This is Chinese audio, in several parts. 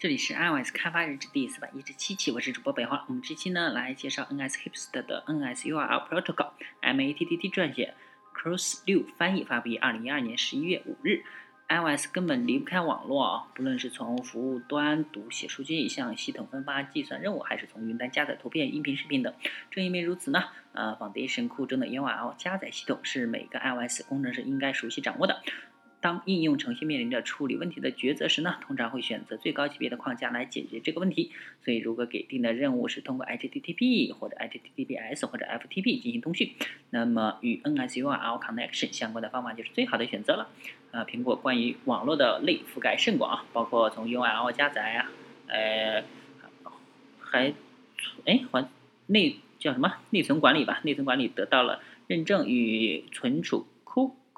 这里是 iOS 开发日志第四百一十七期，我是主播北华。我们这期呢来介绍 NSHipster 的 NSURL Protocol，MATTT 撰写，Cross 六翻译，发布于二零一二年十一月五日。iOS 根本离不开网络啊，不论是从服务端读写数据，向系统分发计算任务，还是从云端加载图片、音频、视频等。正因为如此呢，呃，Foundation 库中的 URL 加载系统是每个 iOS 工程师应该熟悉掌握的。当应用程序面临着处理问题的抉择时呢，通常会选择最高级别的框架来解决这个问题。所以，如果给定的任务是通过 HTTP 或者 HTTPS 或者 FTP 进行通讯，那么与 NSURL connection 相关的方法就是最好的选择了。啊，苹果关于网络的类覆盖甚广啊，包括从 URL 加载啊，呃，还，哎，还内叫什么内存管理吧？内存管理得到了认证与存储。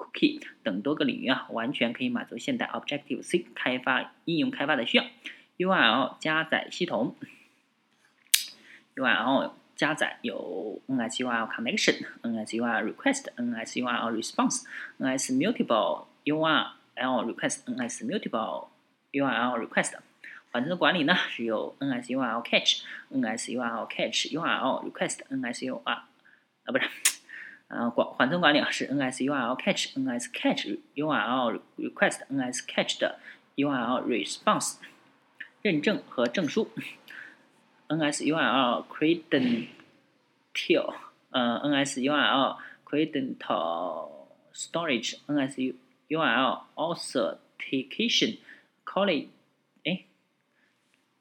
Cookie 等多个领域啊，完全可以满足现代 Objective C 开发应用开发的需要。URL 加载系统，URL 加载有 NSURL Connection、NSURL Request、NSURL Response、NS Mutable URL Request、NS Mutable URL Request。缓存管理呢是有 NSURL Catch、NSURL Catch URL Request、NSURL 啊不是。呃，管缓存管理是 NSURL catch、NS catch URL Request、NS catch 的 URL Response 认证和证书，NSURL Credential 呃 NSURL Credential Storage、N S U U R L Authentication College 哎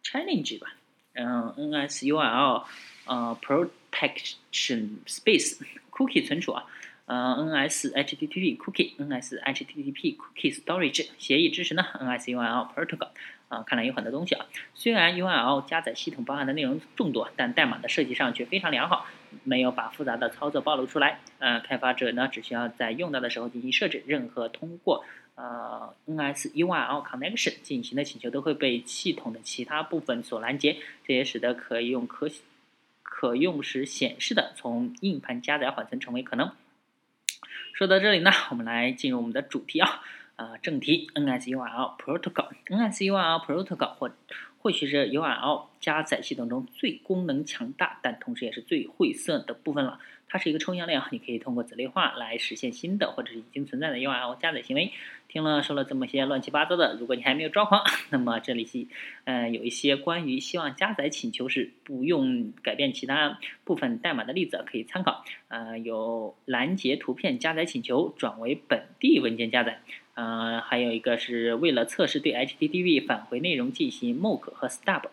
Challenge 吧，嗯 NSURL 呃 Protection Space Cookie 存储啊，呃，NS HTTP Cookie，NS HTTP Cookie Storage 协议支持呢，NSURL Protocol 啊，看来有很多东西啊。虽然 URL 加载系统包含的内容众多，但代码的设计上却非常良好，没有把复杂的操作暴露出来。呃，开发者呢只需要在用到的时候进行设置，任何通过呃 NSURL Connection 进行的请求都会被系统的其他部分所拦截，这也使得可以用可。可用时显示的从硬盘加载缓存成为可能。说到这里呢，我们来进入我们的主题啊，呃，正题 NSURL Protocol，NSURL Protocol 或或许是 URL 加载系统中最功能强大，但同时也是最晦涩的部分了。它是一个抽象类啊，你可以通过子类化来实现新的或者是已经存在的 URL 加载行为。听了说了这么些乱七八糟的，如果你还没有抓狂，那么这里是呃有一些关于希望加载请求时不用改变其他部分代码的例子可以参考。呃，有拦截图片加载请求转为本地文件加载，呃，还有一个是为了测试对 HTTP 返回内容进行 mock 和 stub，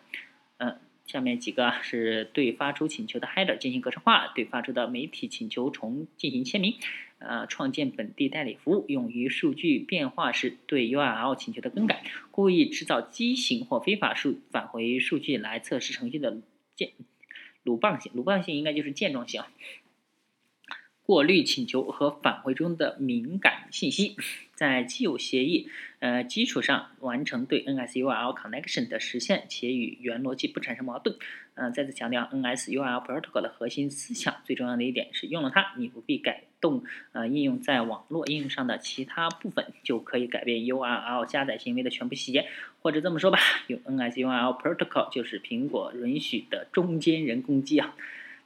下面几个是对发出请求的 header 进行格式化，对发出的媒体请求重进行签名，呃，创建本地代理服务，用于数据变化时对 URL 请求的更改，故意制造畸形或非法数返回数据来测试程序的建鲁棒性，鲁棒性应该就是健壮性。过滤请求和返回中的敏感信息，在既有协议呃基础上完成对 NSURL connection 的实现，且与原逻辑不产生矛盾。嗯，再次强调，NSURL protocol 的核心思想，最重要的一点是用了它，你不必改动呃应用在网络应用上的其他部分，就可以改变 URL 加载行为的全部细节。或者这么说吧，用 NSURL protocol 就是苹果允许的中间人攻击啊。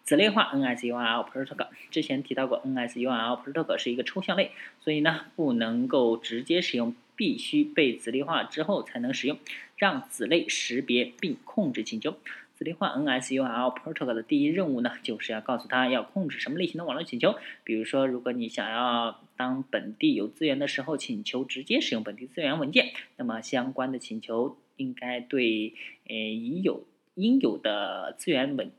子类化 NSURL Protocol 之前提到过，NSURL Protocol 是一个抽象类，所以呢不能够直接使用，必须被子类化之后才能使用，让子类识别并控制请求。子类化 NSURL Protocol 的第一任务呢，就是要告诉他要控制什么类型的网络请求。比如说，如果你想要当本地有资源的时候请求直接使用本地资源文件，那么相关的请求应该对呃已有应有的资源文。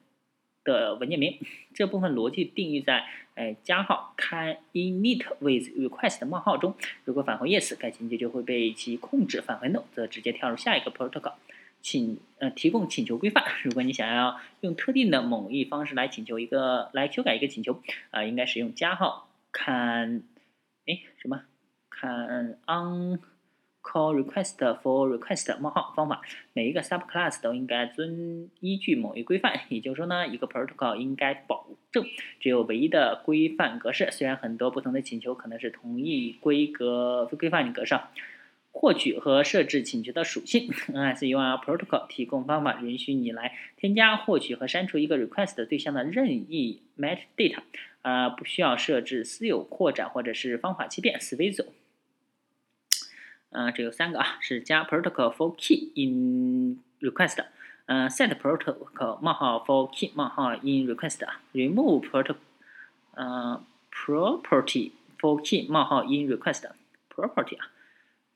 的文件名，这部分逻辑定义在哎加号 can init with request 冒号中。如果返回 yes，该请求就会被其控制；返回 no，则直接跳入下一个 protocol。请呃提供请求规范。如果你想要用特定的某一方式来请求一个来修改一个请求，啊，应该使用加号 can 哎什么 can on。Call request for request 冒号方法，每一个 subclass 都应该遵依据某一规范。也就是说呢，一个 protocol 应该保证只有唯一的规范格式。虽然很多不同的请求可能是同一规格规范格式。获取和设置请求的属性。NSURProtocol 提供方法，允许你来添加、获取和删除一个 request 对象的任意 metadata，而不需要设置私有扩展或者是方法欺骗 （Swizzle）。嗯，只有三个啊，是加 protocol for key in request，嗯，set protocol 冒号 for key 冒号 in request，remove protocol，嗯，property for key 冒号 in request，property 啊。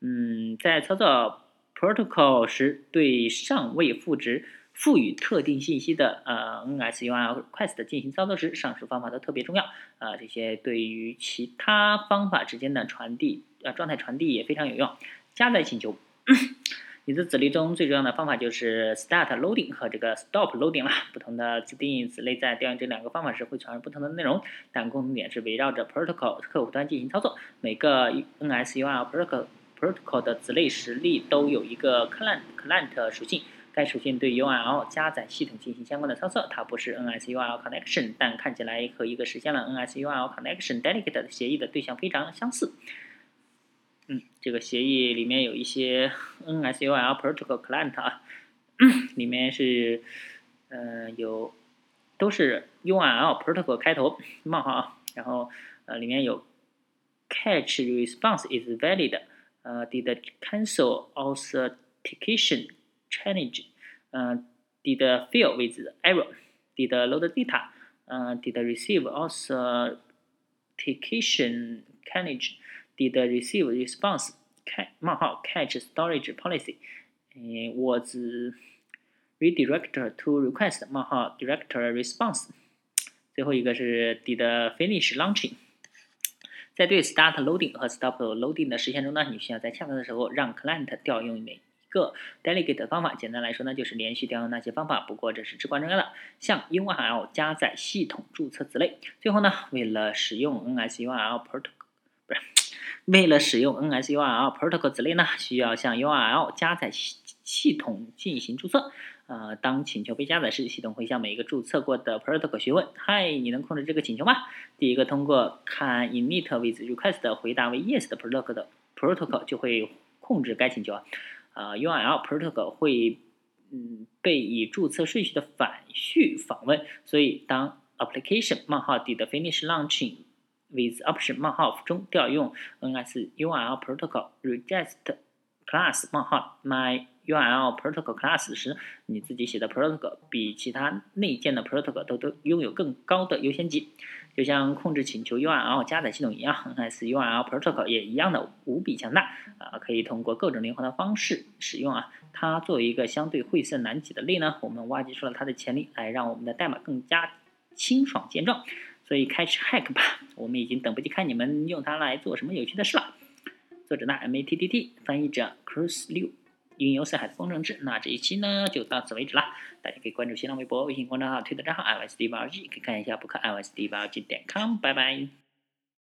嗯，在操作 protocol 时，对尚未赋值、赋予特定信息的呃 NS-URL request 进行操作时，上述方法都特别重要。啊，这些对于其他方法之间的传递，呃，状态传递也非常有用。加载请求，你的子类中最重要的方法就是 start loading 和这个 stop loading 了。不同的自定义子类在调用这两个方法时会传入不同的内容，但共同点是围绕着 protocol 客户端进行操作。每个 NSUR protocol Protocol 的子类实例都有一个 client client 属性，该属性对 URL 加载系统进行相关的操作。它不是 NS-URL connection，但看起来和一个实现了 NS-URL connection delegate 的协议的对象非常相似。嗯，这个协议里面有一些 NS-URL protocol client 啊，里面是呃有都是 URL protocol 开头冒号啊，然后呃里面有 catch response is valid。呃，did cancel authentication challenge，呃，did fail with error，did load data，呃，did receive authentication challenge，did receive response，开冒号 catch storage policy，嗯，was redirected to request 冒号 direct response，最后一个是 did finish launching。在对 start loading 和 stop loading 的实现中呢，你需要在恰当的时候让 client 调用哪一 个 delegate 的方法。简单来说呢，就是连续调用那些方法。不过这是至关重要的。像 URL 加载系统注册子类。最后呢，为了使用 NS-URL protocol，不是为了使用 NS-URL protocol 子类呢，需要向 URL 加载系系统进行注册。呃，当请求被加载时，系统会向每一个注册过的 protocol 询问：“嗨，你能控制这个请求吗？”第一个通过看 init with request 回答为 yes 的 protocol 的 protocol 就会控制该请求。啊，URL protocol 会嗯被以注册顺序的反序访问。所以当 application 冒号 did finish launching with option 冒号中调用 NS URL protocol request class 冒号 my URL protocol class 时，你自己写的 protocol 比其他内建的 protocol 都都拥有更高的优先级，就像控制请求 URL 加载系统一样，NS URL protocol 也一样的无比强大啊！可以通过各种灵活的方式使用啊。它作为一个相对晦涩难解的类呢，我们挖掘出了它的潜力，来让我们的代码更加清爽健壮。所以开始 hack 吧，我们已经等不及看你们用它来做什么有趣的事了。作者呢，MATTT，翻译者 Chris Liu。云游四海的风筝志，那这一期呢就到此为止了。大家可以关注新浪微博、微信公众号、推特账号 iOSD 八二 G，可以看一下博客 iOSD 八二 G 点 com。拜拜。